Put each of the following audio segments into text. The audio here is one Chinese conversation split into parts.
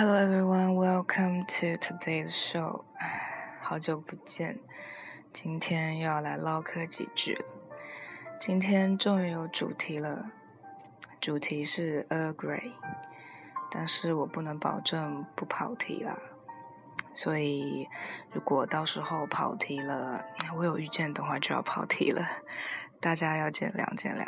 Hello everyone, welcome to today's show. 好久不见，今天又要来唠嗑几句了。今天终于有主题了，主题是 Earl Grey，但是我不能保证不跑题啦。所以如果到时候跑题了，我有预见，等会就要跑题了，大家要见谅见谅。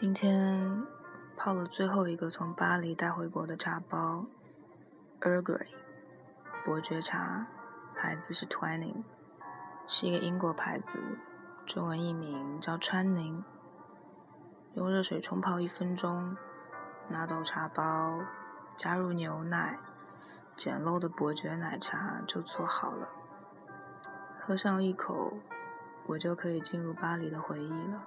今天泡了最后一个从巴黎带回国的茶包，Earl Grey，伯爵茶，牌子是 Twining，是一个英国牌子，中文译名叫川宁。用热水冲泡一分钟，拿走茶包，加入牛奶，简陋的伯爵奶茶就做好了。喝上一口，我就可以进入巴黎的回忆了。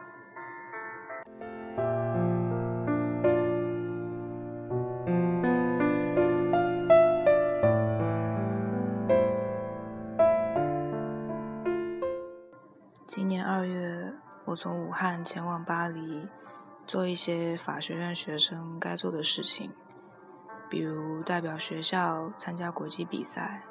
今年二月，我从武汉前往巴黎，做一些法学院学生该做的事情，比如代表学校参加国际比赛。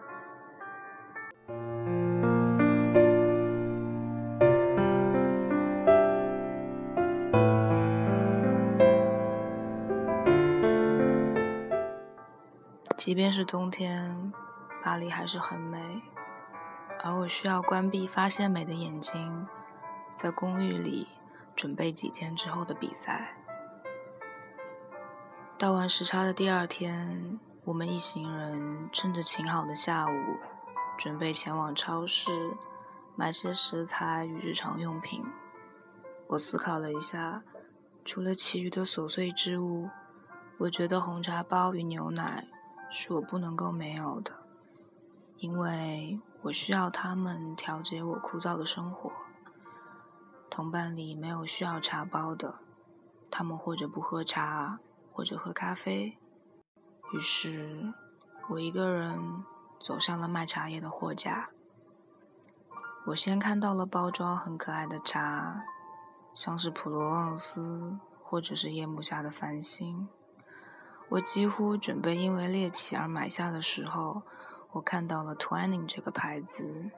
即便是冬天，巴黎还是很美。而我需要关闭发现美的眼睛，在公寓里准备几天之后的比赛。到完时差的第二天，我们一行人趁着晴好的下午，准备前往超市买些食材与日常用品。我思考了一下，除了其余的琐碎之物，我觉得红茶包与牛奶是我不能够没有的，因为。我需要他们调节我枯燥的生活。同伴里没有需要茶包的，他们或者不喝茶，或者喝咖啡。于是，我一个人走向了卖茶叶的货架。我先看到了包装很可爱的茶，像是普罗旺斯或者是夜幕下的繁星。我几乎准备因为猎奇而买下的时候。我看到了 Twining 这个牌子。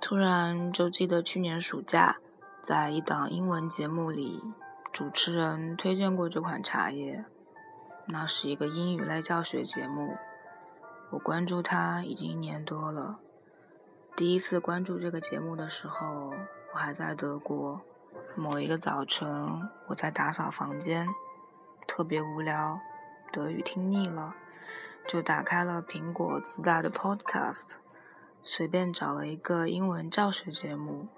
突然就记得去年暑假，在一档英文节目里，主持人推荐过这款茶叶。那是一个英语类教学节目。我关注他已经一年多了。第一次关注这个节目的时候，我还在德国。某一个早晨，我在打扫房间，特别无聊，德语听腻了，就打开了苹果自带的 Podcast，随便找了一个英文教学节目。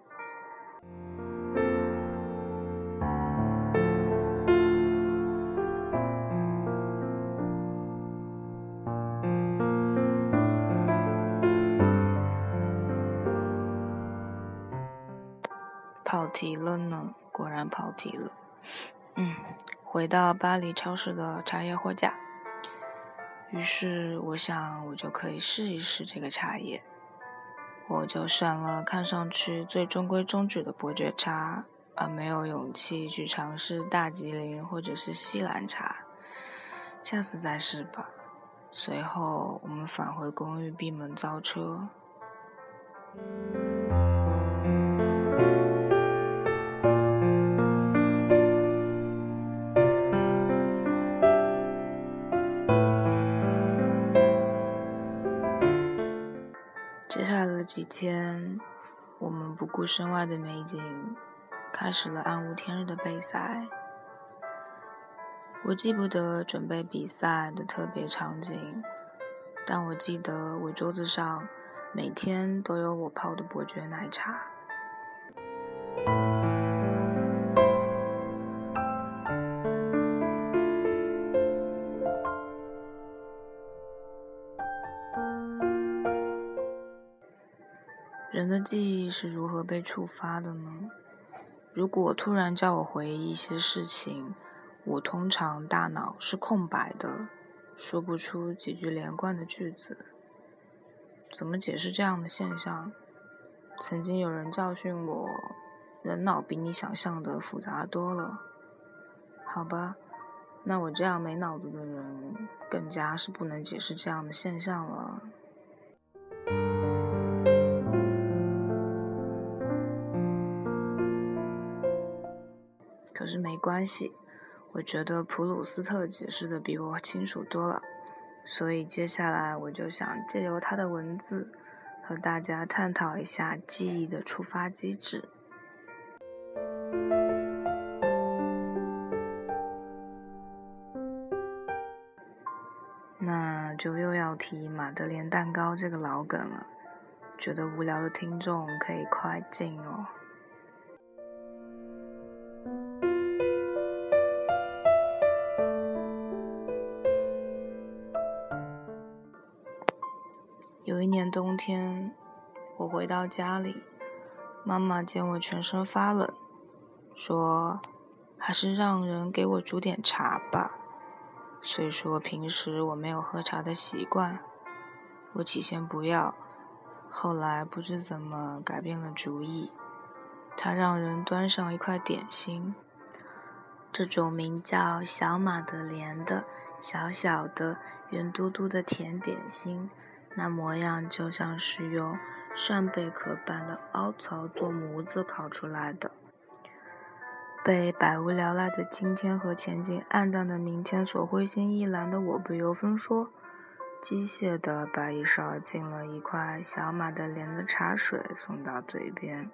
跑题了呢，果然跑题了。嗯，回到巴黎超市的茶叶货架，于是我想我就可以试一试这个茶叶。我就选了看上去最中规中矩的伯爵茶，而没有勇气去尝试大吉岭或者是西兰茶。下次再试吧。随后我们返回公寓，闭门造车。这几天，我们不顾身外的美景，开始了暗无天日的备赛。我记不得准备比赛的特别场景，但我记得我桌子上每天都有我泡的伯爵奶茶。的记忆是如何被触发的呢？如果突然叫我回忆一些事情，我通常大脑是空白的，说不出几句连贯的句子。怎么解释这样的现象？曾经有人教训我，人脑比你想象的复杂多了。好吧，那我这样没脑子的人，更加是不能解释这样的现象了。可是没关系，我觉得普鲁斯特解释的比我清楚多了，所以接下来我就想借由他的文字，和大家探讨一下记忆的触发机制。那就又要提马德莲蛋糕这个老梗了，觉得无聊的听众可以快进哦。年冬天，我回到家里，妈妈见我全身发冷，说：“还是让人给我煮点茶吧。”虽说平时我没有喝茶的习惯，我起先不要，后来不知怎么改变了主意。他让人端上一块点心，这种名叫小马德莲的小小的圆嘟嘟的甜点心。那模样就像是用扇贝壳般的凹槽做模子烤出来的。被百无聊赖的今天和前景暗淡的明天所灰心意懒的我不由分说，机械地把一勺浸了一块小马的莲的茶水送到嘴边。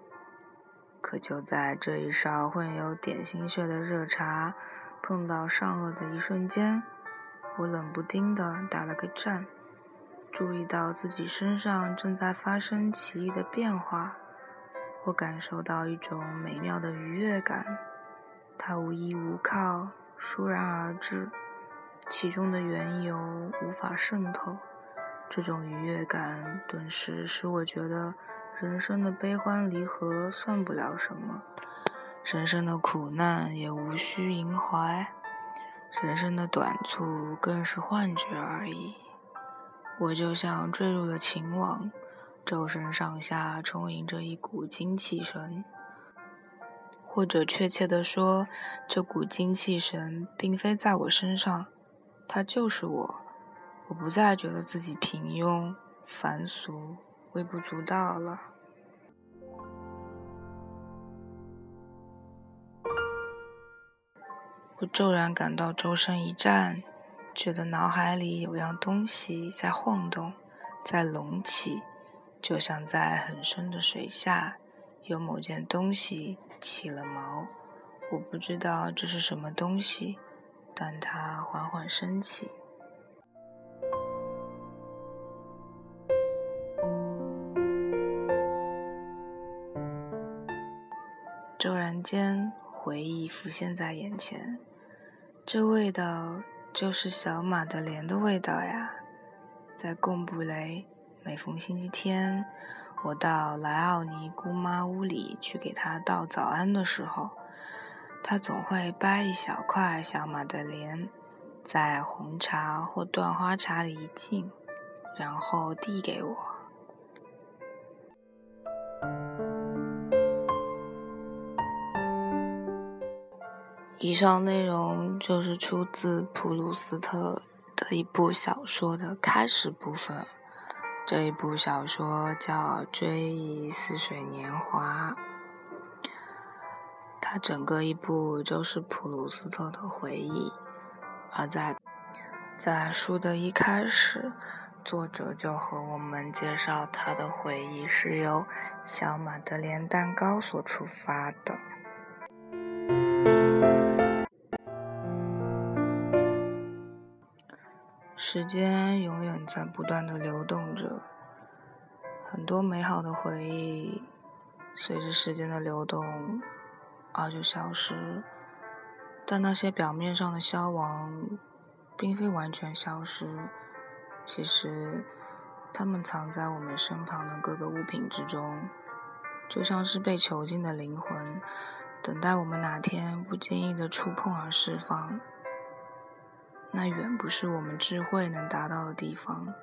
可就在这一勺混有点心屑的热茶碰到上颚的一瞬间，我冷不丁地打了个颤。注意到自己身上正在发生奇异的变化，我感受到一种美妙的愉悦感。它无依无靠，倏然而至，其中的缘由无法渗透。这种愉悦感顿时使我觉得，人生的悲欢离合算不了什么，人生的苦难也无需萦怀，人生的短促更是幻觉而已。我就像坠入了情网，周身上下充盈着一股精气神，或者确切地说，这股精气神并非在我身上，它就是我。我不再觉得自己平庸、凡俗、微不足道了。我骤然感到周身一颤。觉得脑海里有样东西在晃动，在隆起，就像在很深的水下有某件东西起了毛。我不知道这是什么东西，但它缓缓升起。骤然间，回忆浮现在眼前，这味道。就是小马的莲的味道呀，在贡布雷，每逢星期天，我到莱奥尼姑妈屋里去给她道早安的时候，她总会掰一小块小马的莲，在红茶或断花茶里一浸，然后递给我。以上内容就是出自普鲁斯特的一部小说的开始部分。这一部小说叫《追忆似水年华》，它整个一部就是普鲁斯特的回忆。而在在书的一开始，作者就和我们介绍他的回忆是由小马德莲蛋糕所触发的。时间永远在不断的流动着，很多美好的回忆随着时间的流动而就消失，但那些表面上的消亡，并非完全消失，其实它们藏在我们身旁的各个物品之中，就像是被囚禁的灵魂，等待我们哪天不经意的触碰而释放。那远不是我们智慧能达到的地方，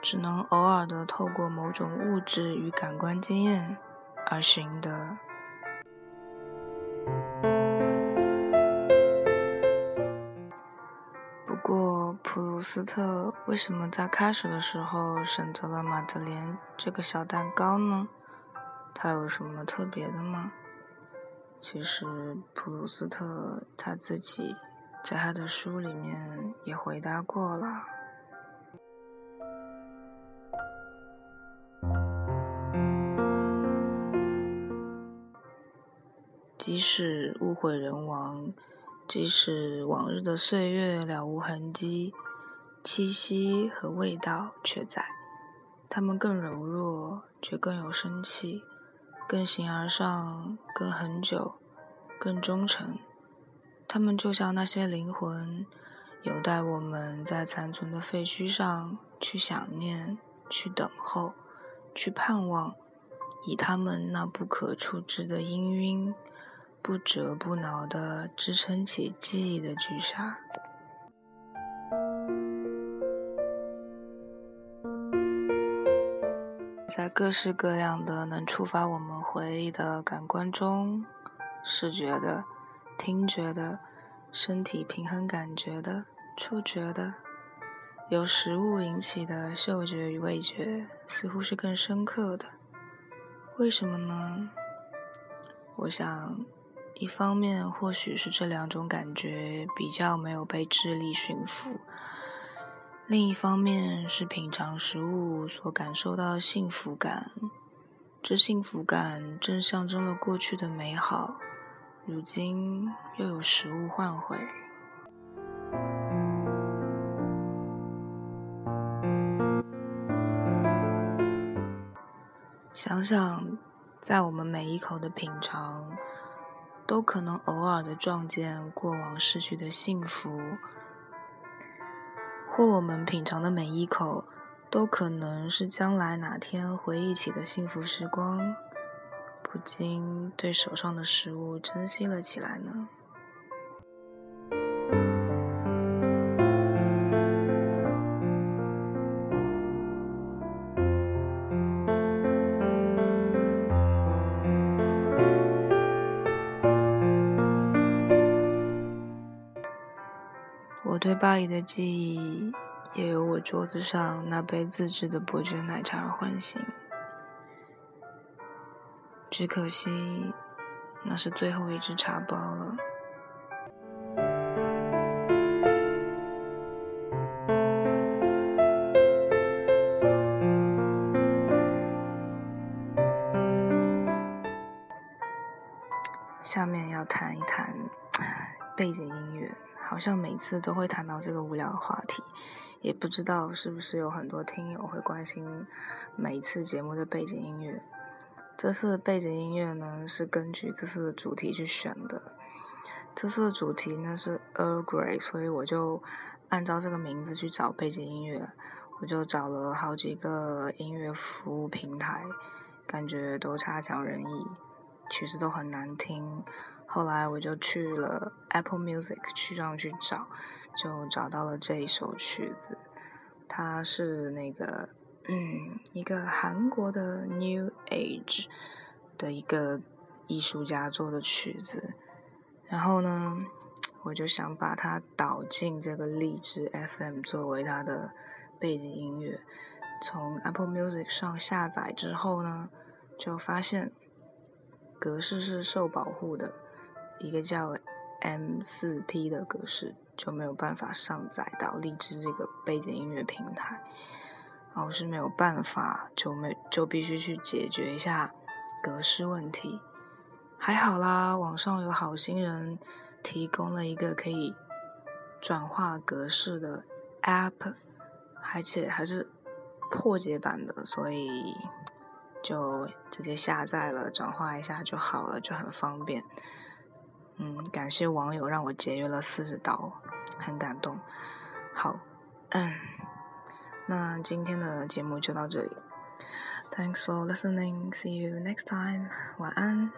只能偶尔的透过某种物质与感官经验而寻得。不过，普鲁斯特为什么在开始的时候选择了马德莲这个小蛋糕呢？他有什么特别的吗？其实，普鲁斯特他自己。在他的书里面也回答过了。即使误会人亡，即使往日的岁月了无痕迹，气息和味道却在。他们更柔弱，却更有生气，更形而上，更恒久，更忠诚。他们就像那些灵魂，有待我们在残存的废墟上去想念、去等候、去盼望，以他们那不可触之的氤氲，不折不挠地支撑起记忆的巨厦。在各式各样的能触发我们回忆的感官中，视觉的。听觉的、身体平衡感觉的、触觉的，由食物引起的嗅觉与味觉，似乎是更深刻的。为什么呢？我想，一方面或许是这两种感觉比较没有被智力驯服；另一方面是品尝食物所感受到的幸福感，这幸福感正象征了过去的美好。如今又有食物换回。想想，在我们每一口的品尝，都可能偶尔的撞见过往逝去的幸福，或我们品尝的每一口，都可能是将来哪天回忆起的幸福时光。不禁对手上的食物珍惜了起来呢。我对巴黎的记忆，也由我桌子上那杯自制的伯爵奶茶而唤醒。只可惜，那是最后一只茶包了。下面要谈一谈背景音乐，好像每次都会谈到这个无聊的话题，也不知道是不是有很多听友会关心每一次节目的背景音乐。这次背景音乐呢，是根据这次的主题去选的。这次的主题呢是 Earl Grey，所以我就按照这个名字去找背景音乐。我就找了好几个音乐服务平台，感觉都差强人意，曲子都很难听。后来我就去了 Apple Music 去上去找，就找到了这一首曲子。它是那个。嗯，一个韩国的 New Age 的一个艺术家做的曲子，然后呢，我就想把它导进这个荔枝 FM 作为它的背景音乐。从 Apple Music 上下载之后呢，就发现格式是受保护的，一个叫 M4P 的格式就没有办法上载到荔枝这个背景音乐平台。然后是没有办法，就没就必须去解决一下格式问题。还好啦，网上有好心人提供了一个可以转化格式的 App，而且还是破解版的，所以就直接下载了，转化一下就好了，就很方便。嗯，感谢网友让我节约了四十刀，很感动。好，嗯。那今天的节目就到这里。Thanks for listening. See you next time. 晚安。